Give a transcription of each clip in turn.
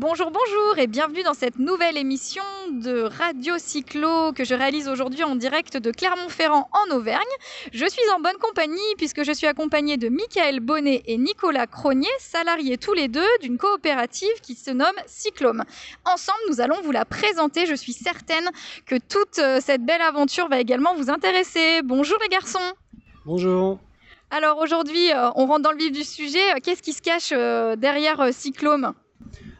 Bonjour, bonjour et bienvenue dans cette nouvelle émission de Radio Cyclo que je réalise aujourd'hui en direct de Clermont-Ferrand en Auvergne. Je suis en bonne compagnie puisque je suis accompagnée de Michael Bonnet et Nicolas Cronier, salariés tous les deux d'une coopérative qui se nomme Cyclome. Ensemble, nous allons vous la présenter. Je suis certaine que toute euh, cette belle aventure va également vous intéresser. Bonjour les garçons. Bonjour. Alors aujourd'hui, euh, on rentre dans le vif du sujet. Qu'est-ce qui se cache euh, derrière Cyclome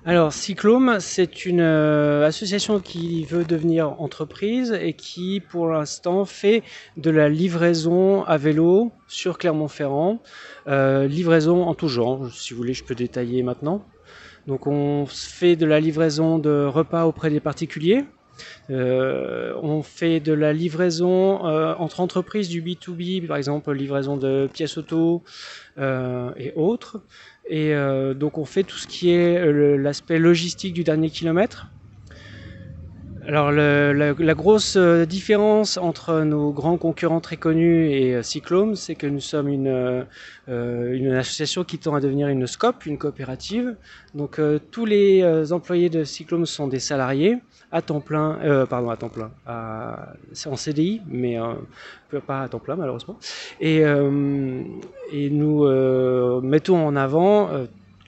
alors, Cyclome, c'est une euh, association qui veut devenir entreprise et qui, pour l'instant, fait de la livraison à vélo sur Clermont-Ferrand. Euh, livraison en tout genre, si vous voulez, je peux détailler maintenant. Donc, on fait de la livraison de repas auprès des particuliers. Euh, on fait de la livraison entre entreprises du B2B, par exemple livraison de pièces auto et autres. Et euh, donc on fait tout ce qui est euh, l'aspect logistique du dernier kilomètre. Alors la, grosse euh, différence entre nos grands concurrents très connus et Cyclone, c'est que nous sommes une, une, association qui tend à devenir une SCOP, une coopérative. Donc tous les employés de Cyclone sont des salariés à temps plein, euh, pardon, à temps plein, en CDI, mais euh, pas à temps plein malheureusement. Euh, et nous mettons en avant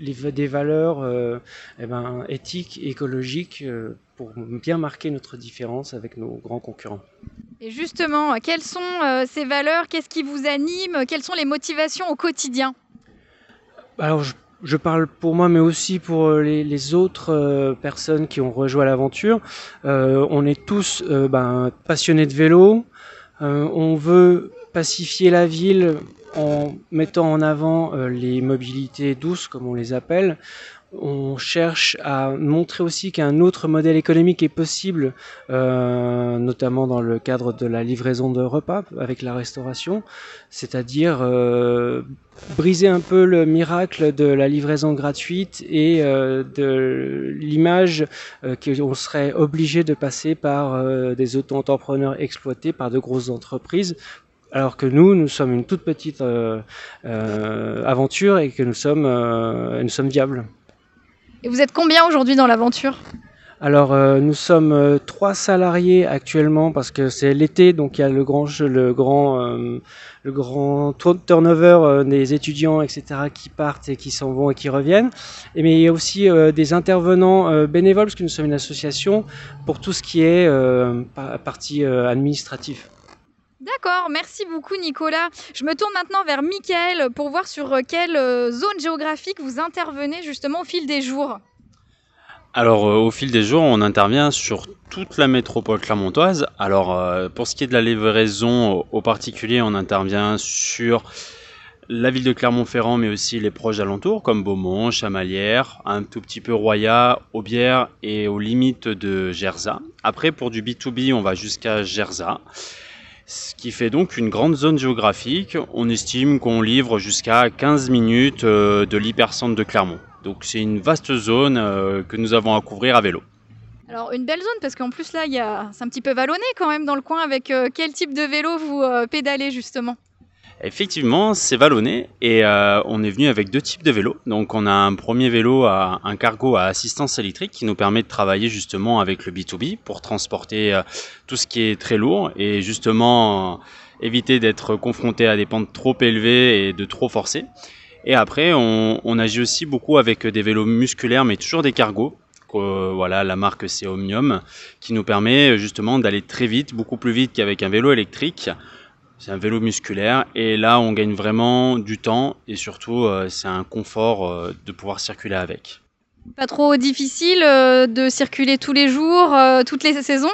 les, des valeurs eh ben, éthiques écologiques pour bien marquer notre différence avec nos grands concurrents. Et justement, quelles sont ces valeurs? Qu'est-ce qui vous anime? Quelles sont les motivations au quotidien? Alors, je je parle pour moi, mais aussi pour euh, les, autres euh, personnes qui ont rejoint l'aventure. Euh, on est tous ben, passionnés de vélo. on veut pacifier la ville en mettant en avant les mobilités douces, comme on les appelle. On cherche à montrer aussi qu'un autre modèle économique est possible, euh, notamment dans le cadre de la livraison de repas avec la restauration, c'est-à-dire euh, briser un peu le miracle de la livraison gratuite et euh, de l'image qu'on serait obligé de passer par des auto-entrepreneurs exploités par de grosses entreprises alors que nous, nous sommes une toute petite aventure et que nous sommes, nous sommes viables. Et vous êtes combien aujourd'hui dans l'aventure? Alors euh, nous sommes euh, trois salariés actuellement parce que c'est l'été donc il y a le grand le grand euh, le grand turnover des étudiants etc qui partent et qui s'en vont et qui reviennent et mais il y a aussi des intervenants bénévoles parce que nous sommes une association pour tout ce qui est partie administrative. D'accord, merci beaucoup Nicolas. Je me tourne maintenant vers Mickaël pour voir sur euh, quelle euh, zone géographique vous intervenez justement au fil des jours. Alors euh, au fil des jours, on intervient sur toute la métropole clermontoise. Alors pour ce qui est de la livraison au particulier, on intervient sur la ville de Clermont-Ferrand, mais aussi les proches alentours comme Beaumont, Chamalières, un tout petit peu Roya, Aubière et aux limites de Gerza. Après, pour du B2B, on va jusqu'à Gerza ce qui fait donc une grande zone géographique. On estime qu'on livre jusqu'à 15 minutes euh, de l'hypercentre de Clermont. Donc c'est une vaste zone euh, que nous avons à couvrir à vélo. Alors une belle zone parce qu'en plus là, c'est un petit peu vallonné quand même dans le coin avec euh, quel type de vélo vous pédalez justement? Effectivement, c'est vallonné et euh, on est venu avec deux types de vélos. Donc on a un premier vélo, à, un cargo à assistance électrique qui nous permet de travailler justement avec le B2B pour transporter euh, tout ce qui est très lourd et justement euh, éviter d'être confronté à des pentes trop élevées et de trop forcer. Et après, on, agit aussi beaucoup avec des vélos musculaires mais toujours des cargos. voilà, la marque c'est Omnium qui nous permet justement d'aller très vite, beaucoup plus vite qu'avec un vélo électrique c'est un vélo musculaire et là on gagne vraiment du temps et surtout euh, c'est un confort euh, de pouvoir circuler avec. Pas trop difficile euh, de circuler tous les jours, toutes les saisons?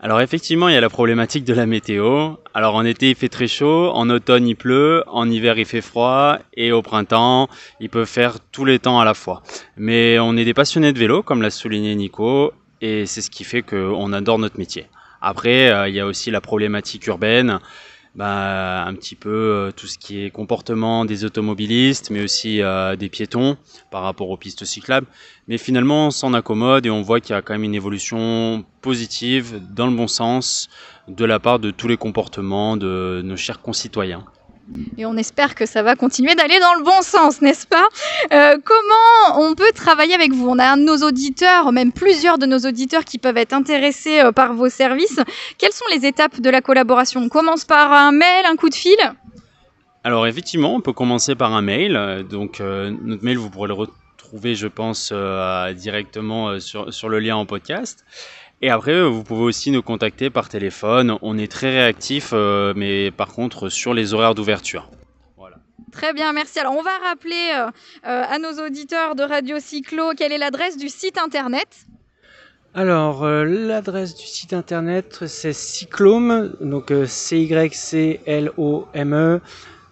Alors effectivement, il y a la problématique de la météo. Alors en été, il fait très chaud, en automne, il pleut, en hiver, il fait froid, et au printemps, il peut faire tous les temps à la fois. Mais on est des passionnés de vélo, comme l'a souligné Nico, et c'est ce qui fait qu'on adore notre métier. Après, euh, il y a aussi la problématique urbaine bah, un petit peu euh, tout ce qui est comportement des automobilistes, mais aussi euh, des piétons par rapport aux pistes cyclables. Mais finalement, on s'en accommode et on voit qu'il y a quand même une évolution positive dans le bon sens de la part de tous les comportements de nos chers concitoyens. Et on espère que ça va continuer d'aller dans le bon sens, n'est-ce pas? Euh, Comment on peut travailler avec vous? On a un de nos auditeurs, même plusieurs de nos auditeurs qui peuvent être intéressés euh, par vos services. Quelles sont les étapes de la collaboration? On commence par un mail, un coup de fil? Alors effectivement, on peut commencer par un mail. Donc euh, notre mail, vous pourrez le retrouver, je pense, directement sur, sur le lien en podcast. Et après, euh, vous pouvez aussi nous contacter par téléphone. On est très réactif, euh, mais par contre sur les horaires d'ouverture. Voilà. Très bien, merci. Alors, on va rappeler euh, à nos auditeurs de Radio Cyclo quelle est l'adresse du site internet? Alors, l'adresse du site internet, c'est cyclome, donc c y c l o m e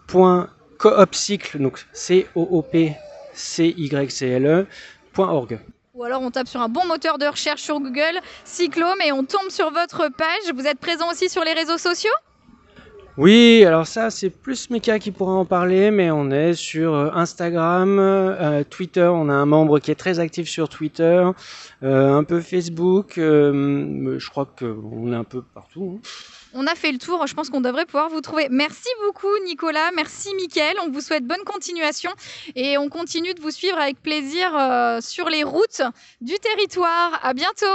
point coopcycle, donc c o o p c y c l e .org. Ou alors on tape sur un bon moteur de recherche sur Google, Cyclome, et on tombe sur votre page. Vous êtes présent aussi sur les réseaux sociaux? Oui, alors ça c'est plus Mika qui pourra en parler, mais on est sur euh, Instagram, euh, Twitter, on a un membre qui est très actif sur Twitter, euh, un peu Facebook, je crois qu'on est un peu partout. Hein. On a fait le tour, je pense qu'on devrait pouvoir vous trouver. Merci beaucoup Nicolas, merci Mickaël, on vous souhaite bonne continuation et on continue de vous suivre avec plaisir sur les routes du territoire. À bientôt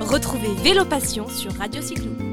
Retrouvez Vélo Passion sur Radio Cyclo.